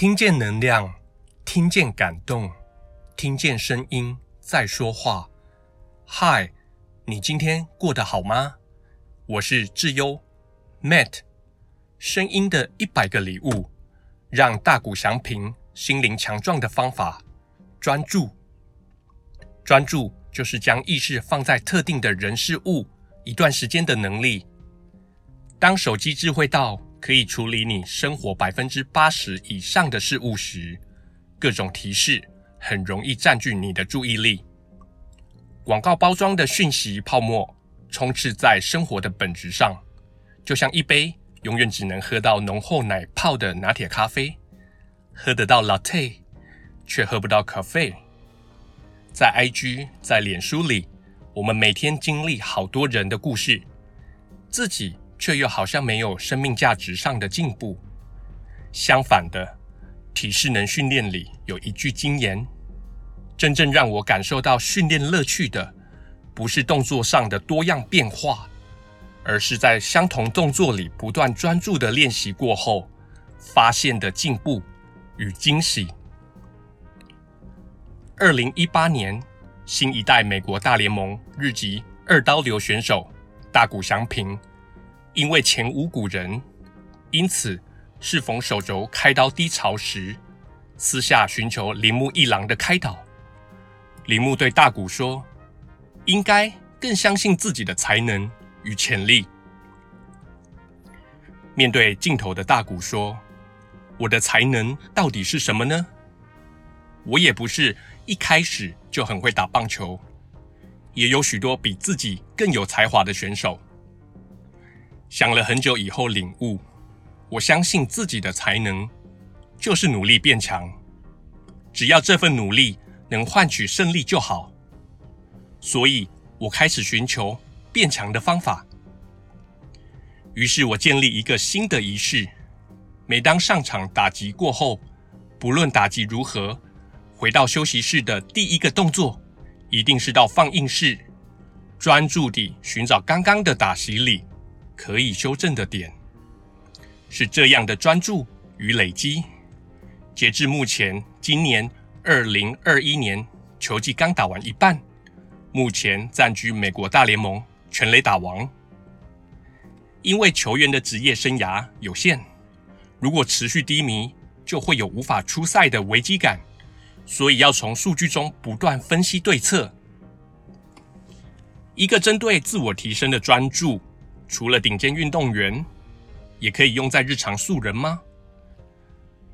听见能量，听见感动，听见声音在说话。嗨，你今天过得好吗？我是智优，Matt。声音的一百个礼物，让大谷翔平心灵强壮的方法。专注，专注就是将意识放在特定的人事物一段时间的能力。当手机智慧到可以处理你生活百分之八十以上的事物时，各种提示很容易占据你的注意力。广告包装的讯息泡沫充斥在生活的本质上，就像一杯永远只能喝到浓厚奶泡的拿铁咖啡，喝得到 latte，却喝不到 cafe。在 IG，在脸书里，我们每天经历好多人的故事，自己。却又好像没有生命价值上的进步。相反的，体适能训练里有一句金言：真正让我感受到训练乐趣的，不是动作上的多样变化，而是在相同动作里不断专注的练习过后，发现的进步与惊喜。二零一八年，新一代美国大联盟日籍二刀流选手大谷翔平。因为前无古人，因此适逢手肘开刀低潮时，私下寻求铃木一郎的开导。铃木对大谷说：“应该更相信自己的才能与潜力。”面对镜头的大谷说：“我的才能到底是什么呢？我也不是一开始就很会打棒球，也有许多比自己更有才华的选手。”想了很久以后，领悟，我相信自己的才能就是努力变强，只要这份努力能换取胜利就好。所以我开始寻求变强的方法。于是我建立一个新的仪式：每当上场打击过后，不论打击如何，回到休息室的第一个动作，一定是到放映室，专注地寻找刚刚的打席里。可以修正的点，是这样的专注与累积。截至目前，今年二零二一年球季刚打完一半，目前暂居美国大联盟全垒打王。因为球员的职业生涯有限，如果持续低迷，就会有无法出赛的危机感，所以要从数据中不断分析对策。一个针对自我提升的专注。除了顶尖运动员，也可以用在日常素人吗？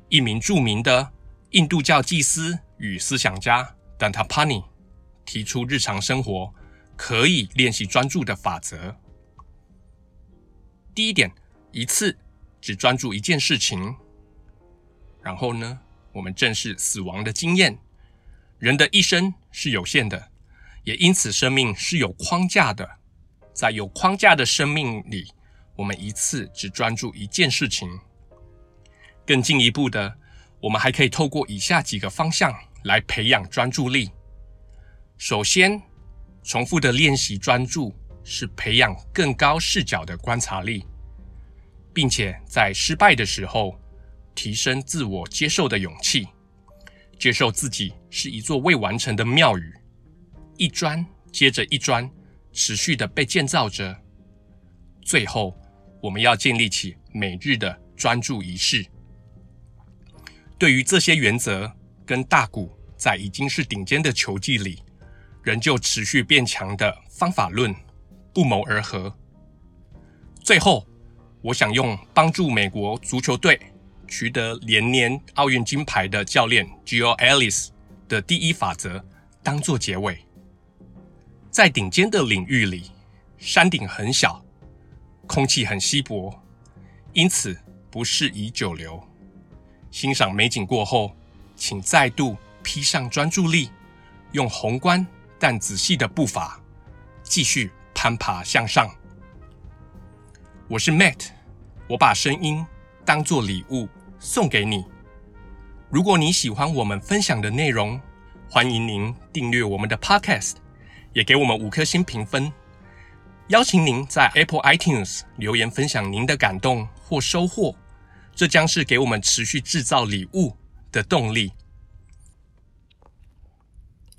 一名著名的印度教祭司与思想家 Dandapani 提出日常生活可以练习专注的法则。第一点，一次只专注一件事情。然后呢，我们正视死亡的经验。人的一生是有限的，也因此生命是有框架的。在有框架的生命里，我们一次只专注一件事情。更进一步的，我们还可以透过以下几个方向来培养专注力。首先，重复的练习专注是培养更高视角的观察力，并且在失败的时候，提升自我接受的勇气，接受自己是一座未完成的庙宇，一砖接着一砖。持续的被建造着。最后，我们要建立起每日的专注仪式。对于这些原则，跟大谷在已经是顶尖的球技里，仍旧持续变强的方法论不谋而合。最后，我想用帮助美国足球队取得连年奥运金牌的教练 Gio Ellis 的第一法则当做结尾。在顶尖的领域里，山顶很小，空气很稀薄，因此不适宜久留。欣赏美景过后，请再度披上专注力，用宏观但仔细的步伐，继续攀爬向上。我是 Matt，我把声音当作礼物送给你。如果你喜欢我们分享的内容，欢迎您订阅我们的 Podcast。也给我们五颗星评分，邀请您在 Apple iTunes 留言分享您的感动或收获，这将是给我们持续制造礼物的动力。